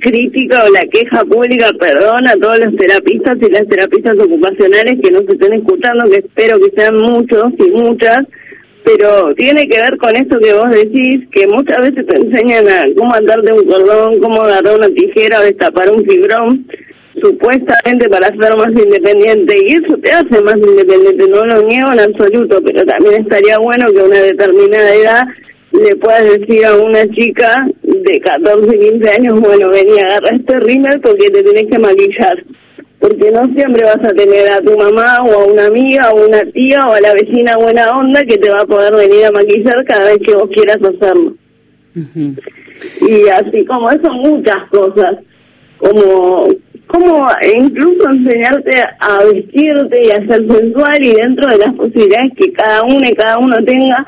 crítica o la queja pública, perdón, a todos los terapistas y las terapistas ocupacionales que nos estén escuchando, que espero que sean muchos y muchas, pero tiene que ver con esto que vos decís, que muchas veces te enseñan a cómo andarte un cordón, cómo agarrar una tijera o destapar un fibrón, supuestamente para ser más independiente, y eso te hace más independiente, no lo niego en absoluto, pero también estaría bueno que a una determinada edad le puedas decir a una chica de 14, 15 años, bueno, vení, agarra este rímel porque te tenés que maquillar. Porque no siempre vas a tener a tu mamá o a una amiga o una tía o a la vecina buena onda que te va a poder venir a maquillar cada vez que vos quieras hacerlo. Y así como eso, muchas cosas. Como, como incluso enseñarte a vestirte y a ser sensual y dentro de las posibilidades que cada uno y cada uno tenga,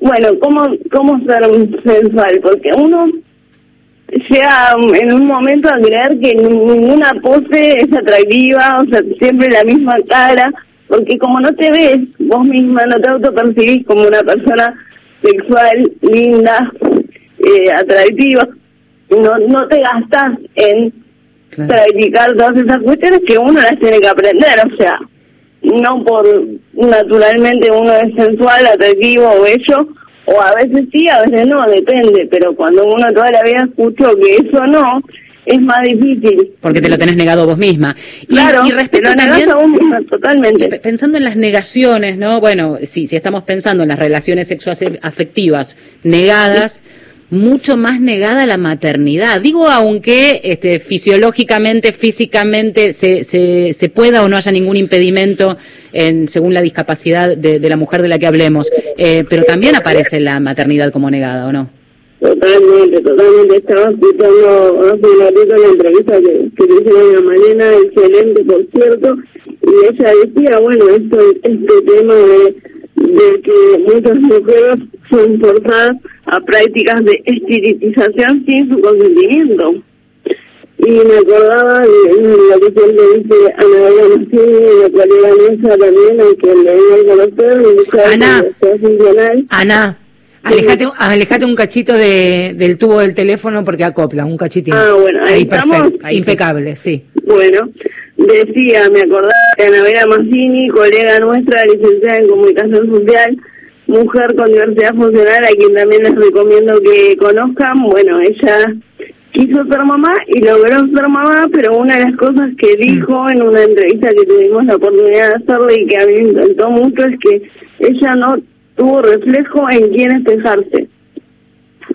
bueno, ¿cómo, cómo ser sensual? Porque uno llega en un momento a creer que ninguna pose es atractiva, o sea, siempre la misma cara, porque como no te ves vos misma, no te autopercibís como una persona sexual, linda, eh, atractiva, no, no te gastas en practicar todas esas cuestiones que uno las tiene que aprender, o sea, no por naturalmente uno es sensual, atractivo o bello, o a veces sí, a veces no, depende, pero cuando uno toda la vida escuchó que eso no, es más difícil. Porque te lo tenés negado vos misma. Y, Claro, y respecto te lo negás también- a vos misma, totalmente. Pensando en las negaciones, ¿no? Bueno, sí, si estamos pensando en las relaciones sexoafectivas negadas, mucho más negada la maternidad. Digo, aunque este, fisiológicamente, físicamente, se, se, se pueda o no haya ningún impedimento en, según la discapacidad de, de la mujer de la que hablemos, eh, pero también aparece la maternidad como negada, ¿o no? Totalmente, totalmente. Estaba escuchando hace un ratito la entrevista que, que le hicieron a Malena, excelente, por cierto, y ella decía, bueno, esto, este tema de, de que muchas mujeres son forzadas a prácticas de esterilización sin su consentimiento. Y me acordaba de lo que siempre dice Ana María Martínez, la colega nuestra también, a quien le dio el conocer, mi mujer Ana. funcional. Ana, alejate, alejate un cachito de, del tubo del teléfono porque acopla, un cachitín. Ah, bueno, ahí estamos. Ahí sí. impecable, sí. Bueno, decía, me acordaba de Anabela Mazzini, colega nuestra, licenciada en comunicación social, mujer con diversidad funcional, a quien también les recomiendo que conozcan. Bueno, ella quiso ser mamá y logró ser mamá, pero una de las cosas que dijo en una entrevista que tuvimos la oportunidad de hacerle y que a mí me encantó mucho es que ella no tuvo reflejo en quién espejarse.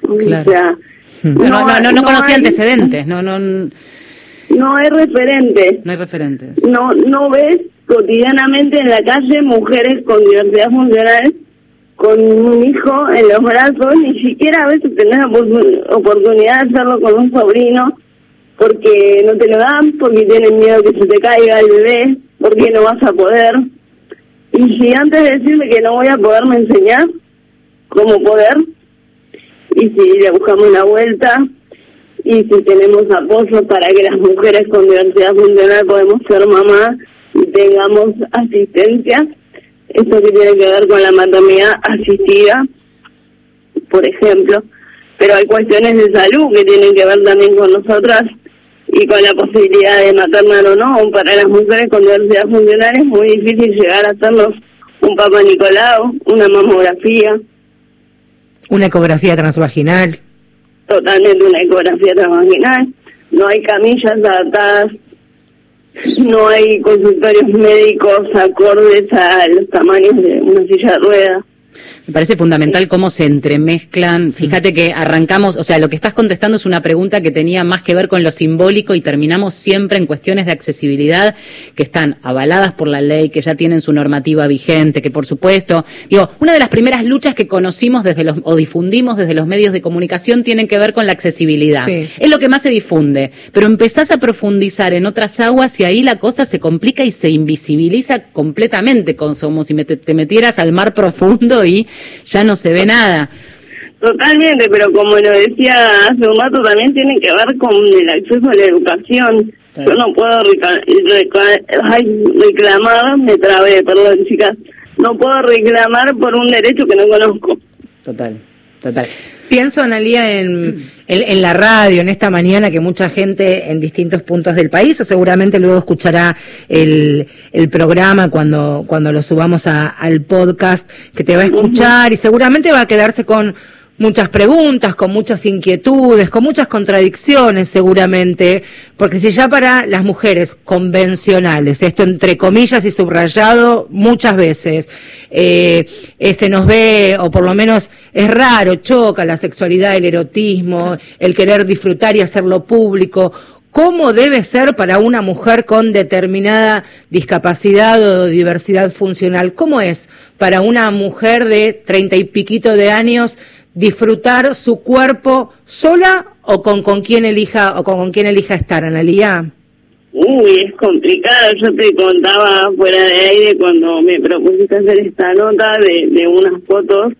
O sea, No, no, no, no, no conocía hay- antecedentes, no, no, no no hay referente. hay referentes. No, no ves cotidianamente en la calle mujeres con diversidad funcional con un hijo en los brazos, ni siquiera a veces tenés oportunidad de hacerlo con un sobrino, porque no te lo dan, porque tienen miedo que se te caiga el bebé, porque no vas a poder. Y si antes de decirme que no voy a poderme enseñar cómo poder, y si le buscamos la vuelta, y si tenemos apoyo para que las mujeres con diversidad funcional podemos ser mamá y tengamos asistencia, esto que tiene que ver con la maternidad asistida, por ejemplo, pero hay cuestiones de salud que tienen que ver también con nosotras y con la posibilidad de maternar o no. Para las mujeres con diversidad funcional es muy difícil llegar a hacernos un papá Nicolau, una mamografía, Una ecografía transvaginal. Totalmente una ecografía transvaginal, no hay camillas adaptadas, no hay consultorios médicos acordes a los tamaños de una silla de ruedas. Me parece fundamental cómo se entremezclan. Fíjate que arrancamos, o sea, lo que estás contestando es una pregunta que tenía más que ver con lo simbólico y terminamos siempre en cuestiones de accesibilidad que están avaladas por la ley, que ya tienen su normativa vigente, que por supuesto, digo, una de las primeras luchas que conocimos desde los o difundimos desde los medios de comunicación tienen que ver con la accesibilidad. Sí. Es lo que más se difunde, pero empezás a profundizar en otras aguas y ahí la cosa se complica y se invisibiliza completamente, con- como si te metieras al mar profundo y ya no se ve nada. Totalmente, pero como lo decía hace un rato, también tiene que ver con el acceso a la educación. Yo no puedo reclamar, me trabé, perdón chicas, no puedo reclamar por un derecho que no conozco. Total, total. Pienso, Analía, en, en, en la radio, en esta mañana, que mucha gente en distintos puntos del país, o seguramente luego escuchará el, el programa cuando, cuando lo subamos a- al podcast, que te va a escuchar y seguramente va a quedarse con muchas preguntas, con muchas inquietudes, con muchas contradicciones seguramente, porque si ya para las mujeres convencionales, esto entre comillas y subrayado muchas veces, eh, se nos ve, o por lo menos es raro, choca la sexualidad, el erotismo, el querer disfrutar y hacerlo público, ¿Cómo debe ser para una mujer con determinada discapacidad o diversidad funcional? ¿Cómo es para una mujer de treinta y piquito de años disfrutar su cuerpo sola o con, con quien elija o con, con quien elija estar, Analía? Uy, es complicado. Yo te contaba fuera de aire cuando me propusiste hacer esta nota de, de unas fotos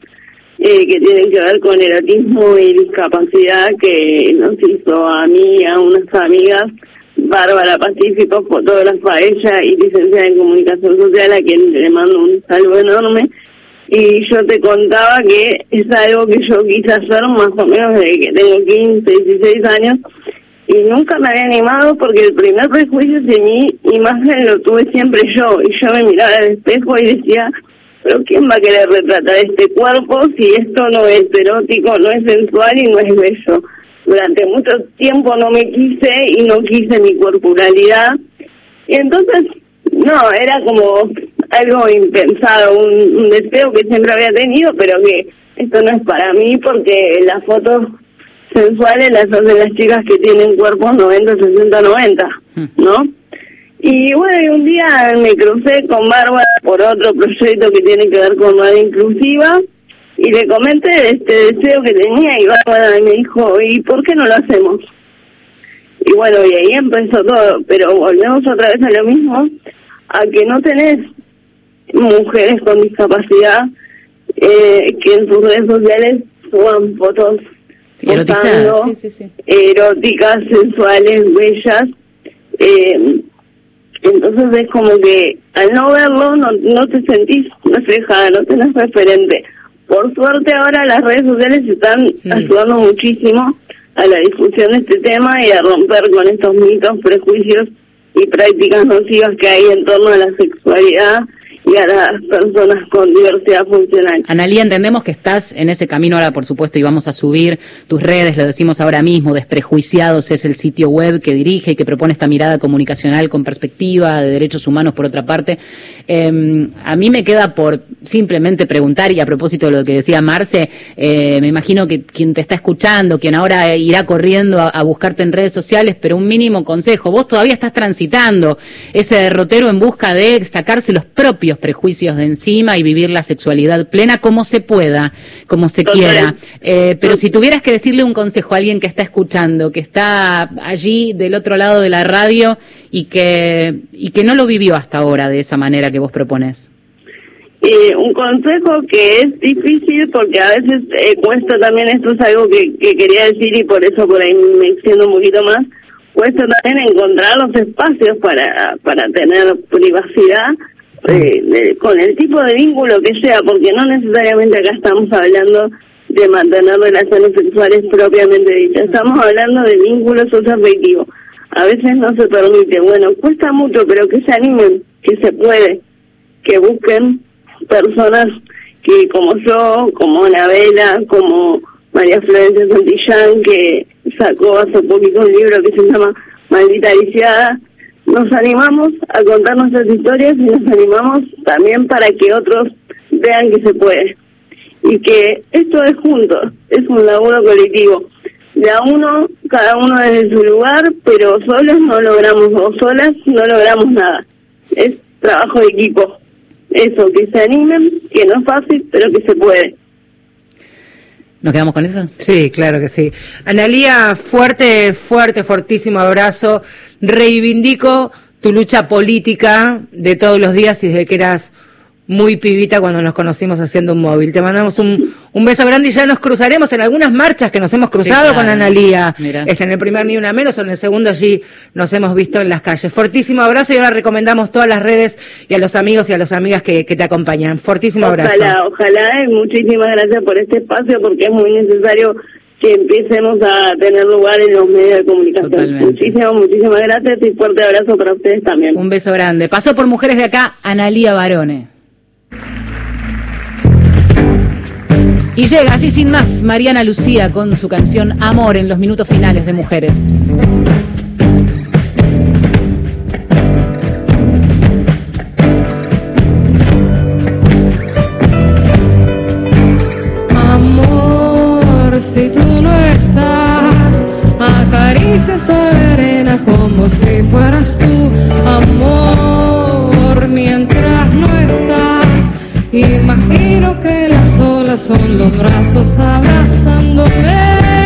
eh, que tienen que ver con erotismo y discapacidad que nos hizo a mí y a unas amigas, Bárbara Pacífico, fotógrafa ella y licenciada en comunicación social, a quien le mando un saludo enorme. Y yo te contaba que es algo que yo quise hacer más o menos desde que tengo 15, 16 años. Y nunca me había animado porque el primer prejuicio de mi imagen lo tuve siempre yo. Y yo me miraba al espejo y decía pero quién va a querer retratar este cuerpo si esto no es erótico no es sensual y no es bello durante mucho tiempo no me quise y no quise mi corporalidad. Y entonces no era como algo impensado un, un deseo que siempre había tenido pero que esto no es para mí porque las fotos sensuales las hacen las chicas que tienen cuerpos 90, 60, 90, ¿no? Y bueno, y un día me crucé con Bárbara por otro proyecto que tiene que ver con moda inclusiva y le comenté este deseo que tenía y Bárbara me dijo, ¿y por qué no lo hacemos? Y bueno, y ahí empezó todo, pero volvemos otra vez a lo mismo, a que no tenés mujeres con discapacidad eh, que en sus redes sociales suban fotos Erotizada, posando, sí, sí, sí. eróticas, sensuales, bellas. Eh, entonces es como que al no verlo no, no te sentís reflejada, no tenés referente. Por suerte ahora las redes sociales están ayudando muchísimo a la difusión de este tema y a romper con estos mitos, prejuicios y prácticas nocivas que hay en torno a la sexualidad y a las personas con diversidad funcional. Analía, entendemos que estás en ese camino ahora, por supuesto, y vamos a subir tus redes, lo decimos ahora mismo, Desprejuiciados es el sitio web que dirige y que propone esta mirada comunicacional con perspectiva de derechos humanos, por otra parte. Eh, a mí me queda por simplemente preguntar, y a propósito de lo que decía Marce, eh, me imagino que quien te está escuchando, quien ahora irá corriendo a buscarte en redes sociales, pero un mínimo consejo, vos todavía estás transitando ese derrotero en busca de sacarse los propios prejuicios de encima y vivir la sexualidad plena como se pueda, como se Total. quiera. Eh, pero si tuvieras que decirle un consejo a alguien que está escuchando, que está allí del otro lado de la radio y que, y que no lo vivió hasta ahora de esa manera que vos propones. Eh, un consejo que es difícil porque a veces eh, cuesta también, esto es algo que, que quería decir y por eso por ahí me extiendo un poquito más, cuesta también encontrar los espacios para, para tener privacidad eh, de- con el tipo de vínculo que sea, porque no necesariamente acá estamos hablando de mantener relaciones sexuales propiamente dichas, estamos hablando de vínculos socioafectivos. A veces no se permite, bueno, cuesta mucho, pero que se animen, que se puede, que busquen personas que como yo, como Anabela, como María Florencia Santillán, que sacó hace poquito un libro que se llama Maldita Lisiada, nos animamos a contar nuestras historias y nos animamos también para que otros vean que se puede. Y que esto es juntos, es un laburo colectivo. De a uno, cada uno desde su lugar, pero solos no logramos, o solas no logramos nada. Es trabajo de equipo. Eso, que se animen, que no es fácil, pero que se puede. ¿Nos quedamos con eso? Sí, claro que sí. Analía, fuerte, fuerte, fortísimo abrazo. Reivindico tu lucha política de todos los días y desde que eras muy pibita cuando nos conocimos haciendo un móvil. Te mandamos un, un beso grande y ya nos cruzaremos en algunas marchas que nos hemos cruzado claro. con Analía. Mira. Este, en el primer Ni Una Menos o en el segundo allí nos hemos visto en las calles. Fortísimo abrazo y ahora recomendamos todas las redes y a los amigos y a las amigas que, que te acompañan. Fortísimo abrazo. Ojalá, ojalá, y muchísimas gracias por este espacio porque es muy necesario que empecemos a tener lugar en los medios de comunicación. Totalmente. Muchísimas, muchísimas gracias y fuerte abrazo para ustedes también. Un beso grande. Pasó por Mujeres de Acá, Analía Barone. Y llega así sin más Mariana Lucía con su canción Amor en los minutos finales de Mujeres. Amor, si tú no estás, acaricia su arena como si fueras tú. Amor, imagino que las olas son los brazos abrazándome.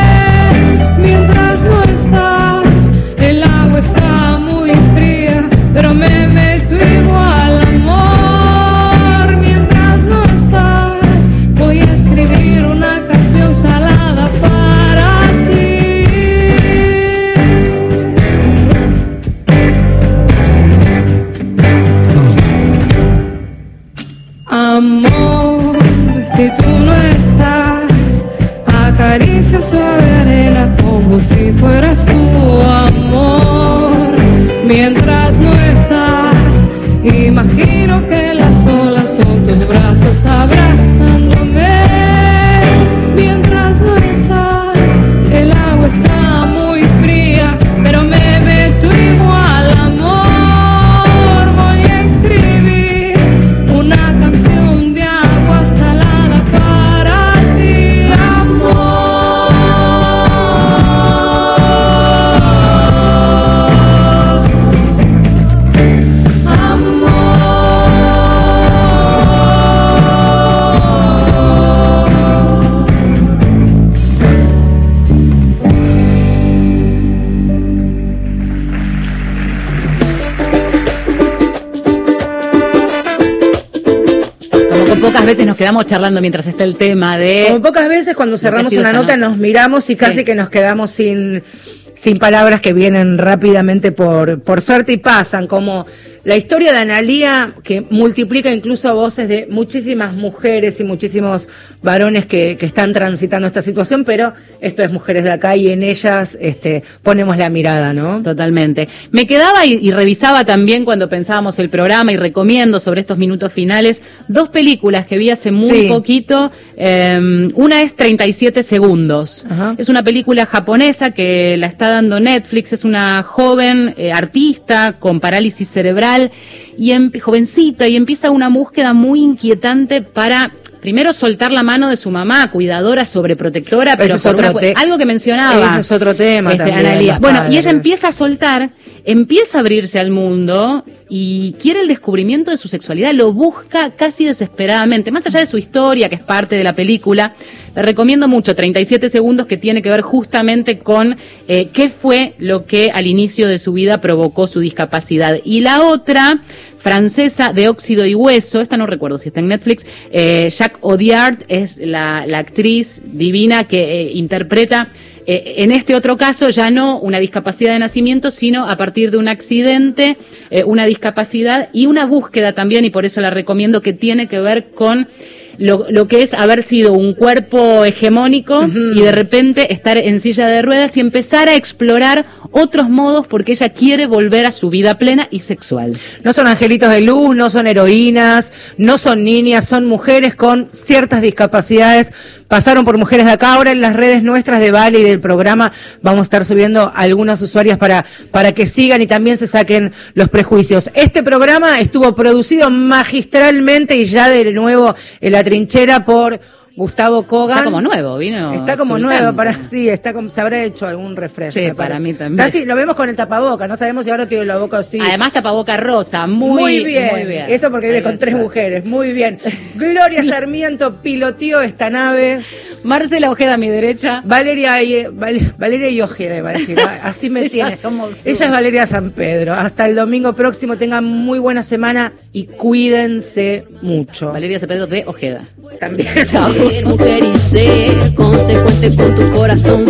Tú, amor. Mientras no estás, imagino que las olas son tus brazos abrazándome. Veces nos quedamos charlando mientras está el tema de... Como pocas veces cuando cerramos una nota. nos miramos y casi que nos quedamos sin, sin palabras que vienen rápidamente por, por suerte y pasan, como la historia de Analía, que multiplica incluso voces de muchísimas mujeres y muchísimos varones que, que están transitando esta situación, pero esto es Mujeres de Acá y en ellas este, ponemos la mirada, ¿no? Totalmente. Me quedaba y, y revisaba también cuando pensábamos el programa y recomiendo sobre estos minutos finales dos películas que vi hace muy Sí. poquito. Eh, una es 37 segundos. Es una película japonesa que la está dando Netflix. Es una joven eh, artista con parálisis cerebral y em- jovencita y empieza una búsqueda muy inquietante para primero soltar la mano de su mamá, cuidadora, sobreprotectora, pero es otro una algo que mencionaba. Ese es otro tema este, también, Bueno, y ella empieza a soltar, empieza a abrirse al mundo y quiere el descubrimiento de su sexualidad, lo busca casi desesperadamente. Más allá de su historia, que es parte de la película, le recomiendo mucho 37 segundos que tiene que ver justamente con eh, qué fue lo que al inicio de su vida provocó su discapacidad. Y la otra, francesa de óxido y hueso, esta no recuerdo si está en Netflix, eh, Jacques Audiard es la, actriz divina que eh, interpreta eh, en este otro caso ya no una discapacidad de nacimiento, sino a partir de un accidente, eh, una discapacidad y una búsqueda también, y por eso la recomiendo, que tiene que ver con lo, lo que es haber sido un cuerpo hegemónico y de repente estar en silla de ruedas y empezar a explorar otros modos porque ella quiere volver a su vida plena y sexual. No son angelitos de luz, no son heroínas, no son niñas, son mujeres con ciertas discapacidades. Pasaron por mujeres de acá. Ahora en las redes nuestras de Vale y del programa vamos a estar subiendo algunas usuarias para, para que sigan y también se saquen los prejuicios. Este programa estuvo producido magistralmente y ya de nuevo en la trinchera por Gustavo Kogan. Está como nuevo, vino. Está como exultante. nuevo, para sí, está como, se habrá hecho algún refresco. Sí, me para mí también. Lo vemos con el tapaboca, no sabemos si ahora tiene la boca así. Además tapaboca rosa, muy, Muy bien. muy bien. Eso porque vive con tres mujeres. Muy bien. Gloria Sarmiento piloteó esta nave. Marcela Ojeda a mi derecha. Valeria y, Val- Valeria y Ojeda, iba a decir. Así me tiene. somos Ella es. Valeria San Pedro. Hasta el domingo próximo. Tengan muy buena semana y cuídense mucho. Valeria Cepedro de Ojeda. También. Chao. Mujer y ser consecuente con tu corazón.